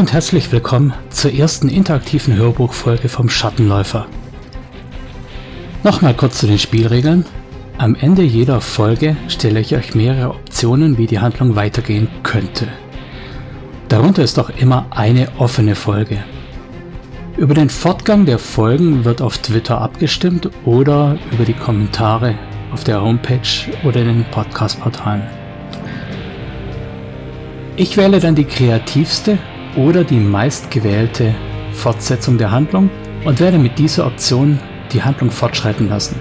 Und herzlich willkommen zur ersten interaktiven Hörbuchfolge vom Schattenläufer. Nochmal kurz zu den Spielregeln. Am Ende jeder Folge stelle ich euch mehrere Optionen, wie die Handlung weitergehen könnte. Darunter ist auch immer eine offene Folge. Über den Fortgang der Folgen wird auf Twitter abgestimmt oder über die Kommentare auf der Homepage oder in den Podcast-Portalen. Ich wähle dann die kreativste oder die meistgewählte Fortsetzung der Handlung und werde mit dieser Option die Handlung fortschreiten lassen.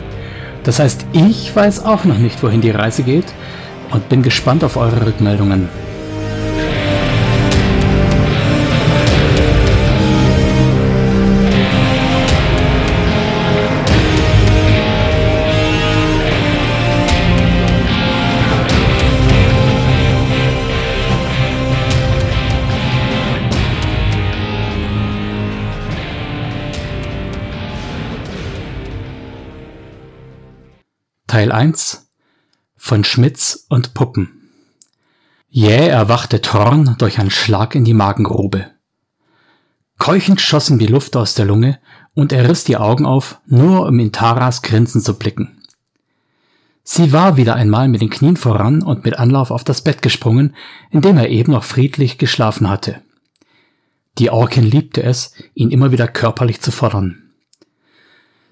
Das heißt, ich weiß auch noch nicht, wohin die Reise geht und bin gespannt auf eure Rückmeldungen. Teil 1 von Schmitz und Puppen. Jäh erwachte Thorn durch einen Schlag in die Magengrube. Keuchend schoss ihm die Luft aus der Lunge und er riss die Augen auf, nur um in Taras Grinsen zu blicken. Sie war wieder einmal mit den Knien voran und mit Anlauf auf das Bett gesprungen, in dem er eben noch friedlich geschlafen hatte. Die Orkin liebte es, ihn immer wieder körperlich zu fordern.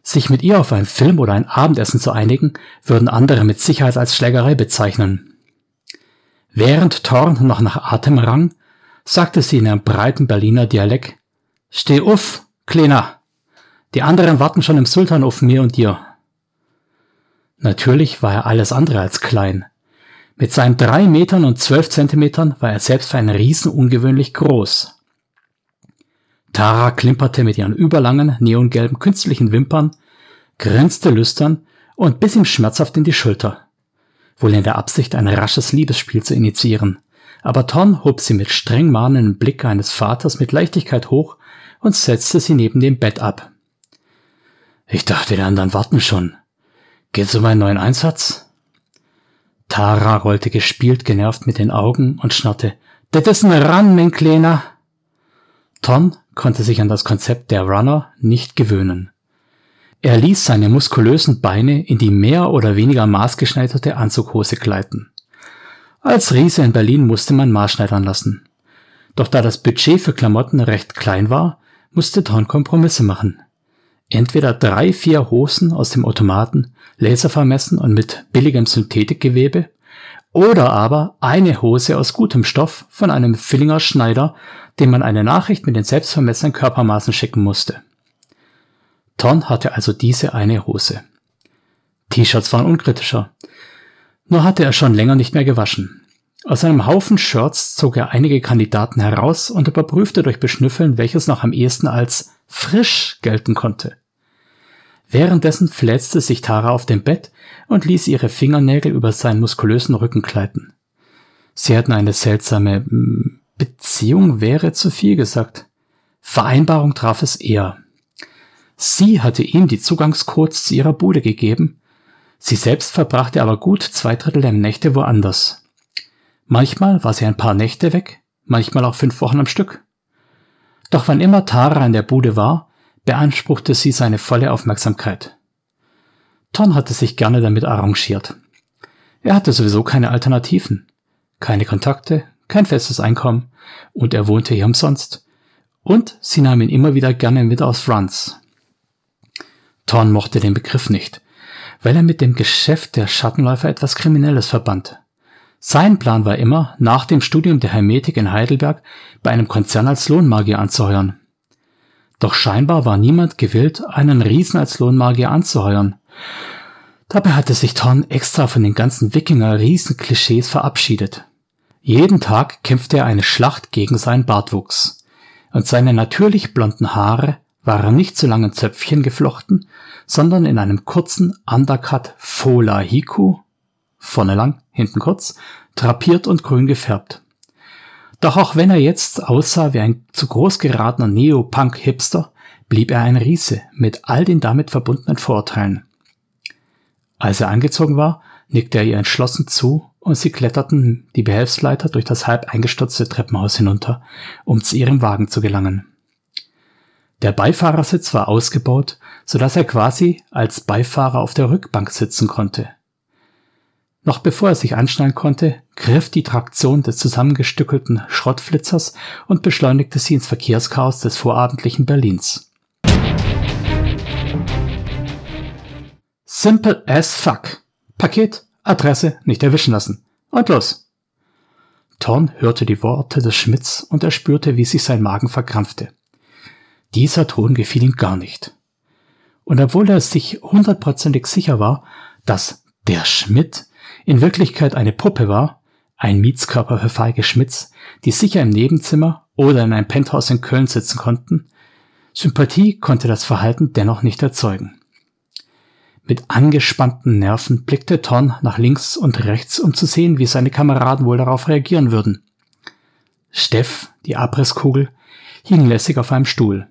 Sich mit ihr auf einen Film oder ein Abendessen zu einigen, würden andere mit Sicherheit als Schlägerei bezeichnen. Während Thorn noch nach Atem rang, sagte sie in einem breiten Berliner Dialekt, Steh uff, Kleiner! Die anderen warten schon im Sultan auf mir und dir. Natürlich war er alles andere als klein. Mit seinen drei Metern und zwölf Zentimetern war er selbst für einen Riesen ungewöhnlich groß. Tara klimperte mit ihren überlangen, neongelben künstlichen Wimpern, grinste lüstern und biss ihm schmerzhaft in die Schulter. Wohl in der Absicht, ein rasches Liebesspiel zu initiieren. Aber Ton hob sie mit streng mahnendem Blick eines Vaters mit Leichtigkeit hoch und setzte sie neben dem Bett ab. Ich dachte, die anderen warten schon. Geht's um einen neuen Einsatz? Tara rollte gespielt genervt mit den Augen und schnarrte. Das ist ein Ran, mein Kleiner. Ton konnte sich an das Konzept der Runner nicht gewöhnen. Er ließ seine muskulösen Beine in die mehr oder weniger maßgeschneiderte Anzughose gleiten. Als Riese in Berlin musste man maßschneidern lassen. Doch da das Budget für Klamotten recht klein war, musste Thorn Kompromisse machen. Entweder drei, vier Hosen aus dem Automaten, laservermessen und mit billigem Synthetikgewebe, oder aber eine Hose aus gutem Stoff von einem Villinger Schneider, dem man eine Nachricht mit den selbstvermessenen Körpermaßen schicken musste. Ton hatte also diese eine Hose. T-Shirts waren unkritischer. Nur hatte er schon länger nicht mehr gewaschen. Aus einem Haufen Shirts zog er einige Kandidaten heraus und überprüfte durch Beschnüffeln, welches noch am ehesten als frisch gelten konnte. Währenddessen fläzte sich Tara auf dem Bett und ließ ihre Fingernägel über seinen muskulösen Rücken gleiten. Sie hatten eine seltsame hm, Beziehung, wäre zu viel gesagt. Vereinbarung traf es eher. Sie hatte ihm die Zugangscodes zu ihrer Bude gegeben, sie selbst verbrachte aber gut zwei Drittel der Nächte woanders. Manchmal war sie ein paar Nächte weg, manchmal auch fünf Wochen am Stück. Doch wann immer Tara in der Bude war, beanspruchte sie seine volle Aufmerksamkeit. Ton hatte sich gerne damit arrangiert. Er hatte sowieso keine Alternativen, keine Kontakte, kein festes Einkommen und er wohnte hier umsonst. Und sie nahm ihn immer wieder gerne mit aus Runs. Thorn mochte den Begriff nicht, weil er mit dem Geschäft der Schattenläufer etwas Kriminelles verband. Sein Plan war immer, nach dem Studium der Hermetik in Heidelberg bei einem Konzern als Lohnmagier anzuheuern. Doch scheinbar war niemand gewillt, einen Riesen als Lohnmagier anzuheuern. Dabei hatte sich Thorn extra von den ganzen Wikinger-Riesen-Klischees verabschiedet. Jeden Tag kämpfte er eine Schlacht gegen seinen Bartwuchs. Und seine natürlich blonden Haare waren nicht zu langen Zöpfchen geflochten, sondern in einem kurzen Undercut Fola Hiku, vorne lang, hinten kurz, drapiert und grün gefärbt. Doch auch wenn er jetzt aussah wie ein zu groß geratener Neopunk-Hipster, blieb er ein Riese mit all den damit verbundenen Vorurteilen. Als er angezogen war, nickte er ihr entschlossen zu und sie kletterten die Behelfsleiter durch das halb eingestürzte Treppenhaus hinunter, um zu ihrem Wagen zu gelangen. Der Beifahrersitz war ausgebaut, so dass er quasi als Beifahrer auf der Rückbank sitzen konnte. Noch bevor er sich anschnallen konnte, griff die Traktion des zusammengestückelten Schrottflitzers und beschleunigte sie ins Verkehrschaos des vorabendlichen Berlins. Simple as fuck. Paket, Adresse nicht erwischen lassen. Und los. Thorn hörte die Worte des Schmidts und er spürte, wie sich sein Magen verkrampfte. Dieser Ton gefiel ihm gar nicht. Und obwohl er sich hundertprozentig sicher war, dass der Schmidt in Wirklichkeit eine Puppe war, ein Mietskörper für Feige Schmitz, die sicher im Nebenzimmer oder in einem Penthouse in Köln sitzen konnten, Sympathie konnte das Verhalten dennoch nicht erzeugen. Mit angespannten Nerven blickte Thorn nach links und rechts, um zu sehen, wie seine Kameraden wohl darauf reagieren würden. Steff, die Abrisskugel, hing lässig auf einem Stuhl.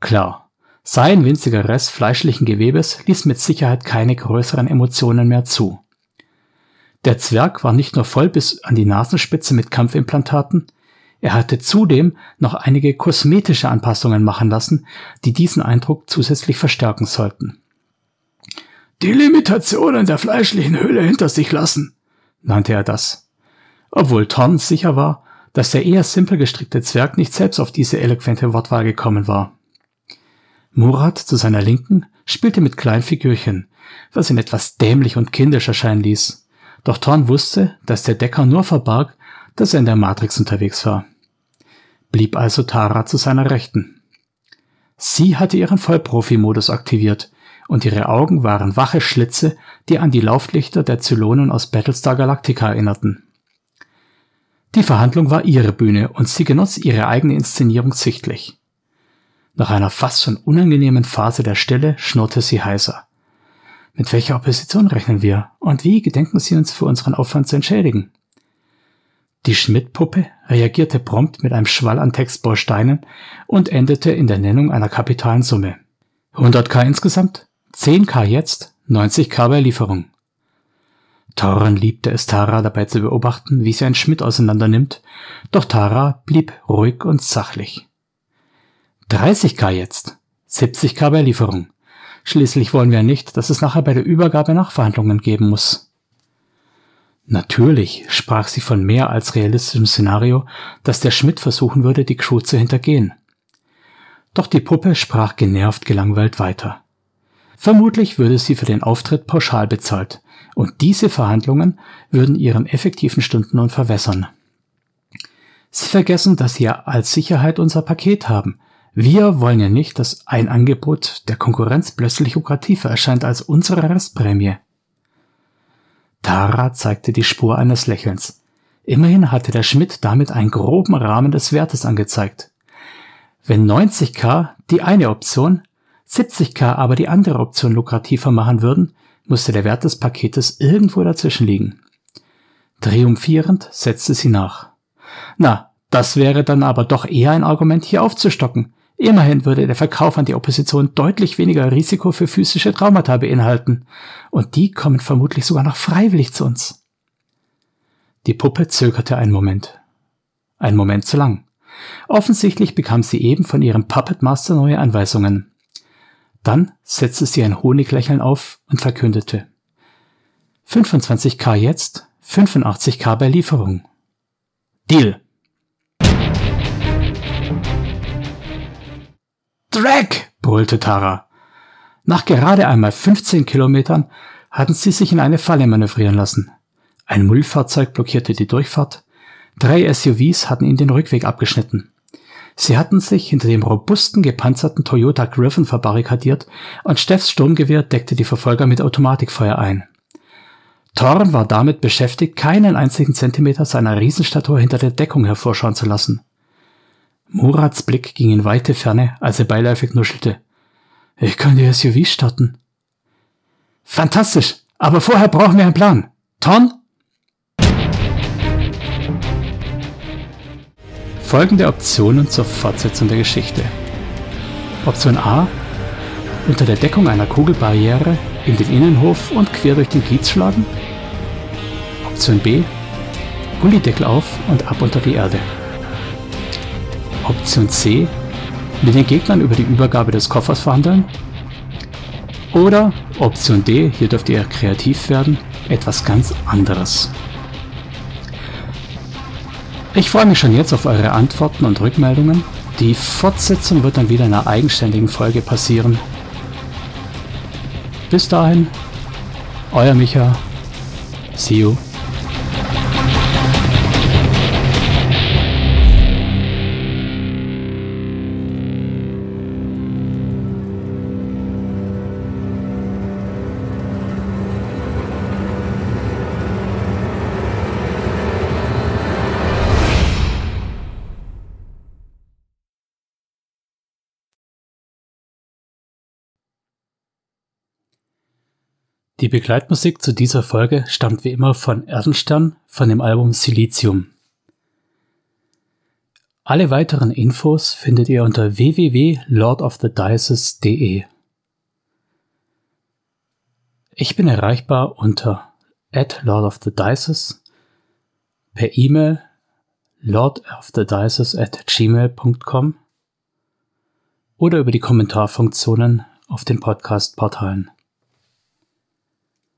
Klar, sein winziger Rest fleischlichen Gewebes ließ mit Sicherheit keine größeren Emotionen mehr zu. Der Zwerg war nicht nur voll bis an die Nasenspitze mit Kampfimplantaten, er hatte zudem noch einige kosmetische Anpassungen machen lassen, die diesen Eindruck zusätzlich verstärken sollten. Die Limitationen der fleischlichen Hülle hinter sich lassen, nannte er das. Obwohl Thorn sicher war, dass der eher simpel gestrickte Zwerg nicht selbst auf diese eloquente Wortwahl gekommen war. Murat zu seiner Linken spielte mit Kleinfigürchen, was ihn etwas dämlich und kindisch erscheinen ließ. Doch Thorn wusste, dass der Decker nur verbarg, dass er in der Matrix unterwegs war. Blieb also Tara zu seiner Rechten. Sie hatte ihren Vollprofi-Modus aktiviert und ihre Augen waren wache Schlitze, die an die Lauflichter der Zylonen aus Battlestar Galactica erinnerten. Die Verhandlung war ihre Bühne und sie genoss ihre eigene Inszenierung sichtlich. Nach einer fast schon unangenehmen Phase der Stille schnurrte sie heiser. Mit welcher Opposition rechnen wir und wie gedenken Sie uns für unseren Aufwand zu entschädigen? Die Schmidt-Puppe reagierte prompt mit einem Schwall an Textbausteinen und endete in der Nennung einer kapitalen Summe. 100k insgesamt, 10k jetzt, 90k bei Lieferung. Thoran liebte es Tara dabei zu beobachten, wie sie einen Schmidt auseinandernimmt, doch Tara blieb ruhig und sachlich. 30k jetzt. 70k bei Lieferung. Schließlich wollen wir nicht, dass es nachher bei der Übergabe Nachverhandlungen geben muss. Natürlich sprach sie von mehr als realistischem Szenario, dass der Schmidt versuchen würde, die Crew zu hintergehen. Doch die Puppe sprach genervt gelangweilt weiter. Vermutlich würde sie für den Auftritt pauschal bezahlt, und diese Verhandlungen würden ihren effektiven Stundenlohn verwässern. Sie vergessen, dass sie ja als Sicherheit unser Paket haben, wir wollen ja nicht, dass ein Angebot der Konkurrenz plötzlich lukrativer erscheint als unsere Restprämie. Tara zeigte die Spur eines Lächelns. Immerhin hatte der Schmidt damit einen groben Rahmen des Wertes angezeigt. Wenn 90k die eine Option, 70k aber die andere Option lukrativer machen würden, musste der Wert des Paketes irgendwo dazwischen liegen. Triumphierend setzte sie nach. Na, das wäre dann aber doch eher ein Argument, hier aufzustocken. Immerhin würde der Verkauf an die Opposition deutlich weniger Risiko für physische Traumata beinhalten, und die kommen vermutlich sogar noch freiwillig zu uns. Die Puppe zögerte einen Moment. Ein Moment zu lang. Offensichtlich bekam sie eben von ihrem Puppet Master neue Anweisungen. Dann setzte sie ein Honiglächeln auf und verkündete. 25k jetzt, 85k bei Lieferung. Deal! Dreck! brüllte Tara. Nach gerade einmal 15 Kilometern hatten sie sich in eine Falle manövrieren lassen. Ein Müllfahrzeug blockierte die Durchfahrt. Drei SUVs hatten ihnen den Rückweg abgeschnitten. Sie hatten sich hinter dem robusten, gepanzerten Toyota Griffin verbarrikadiert und Steffs Sturmgewehr deckte die Verfolger mit Automatikfeuer ein. Thorn war damit beschäftigt, keinen einzigen Zentimeter seiner Riesenstatur hinter der Deckung hervorschauen zu lassen. Murats Blick ging in weite Ferne, als er beiläufig nuschelte. Ich kann die SUV starten. Fantastisch, aber vorher brauchen wir einen Plan. Ton? Folgende Optionen zur Fortsetzung der Geschichte. Option A. Unter der Deckung einer Kugelbarriere in den Innenhof und quer durch den Kiez schlagen. Option B, Gullideckel auf und ab unter die Erde. Option C, mit den Gegnern über die Übergabe des Koffers verhandeln. Oder Option D, hier dürft ihr kreativ werden, etwas ganz anderes. Ich freue mich schon jetzt auf eure Antworten und Rückmeldungen. Die Fortsetzung wird dann wieder in einer eigenständigen Folge passieren. Bis dahin, euer Micha. See you. Die Begleitmusik zu dieser Folge stammt wie immer von Erdenstern von dem Album Silizium. Alle weiteren Infos findet ihr unter www.lordofthedices.de. Ich bin erreichbar unter at lordofthedices, per E-Mail lordofthedices at gmail.com oder über die Kommentarfunktionen auf den Podcast-Portalen.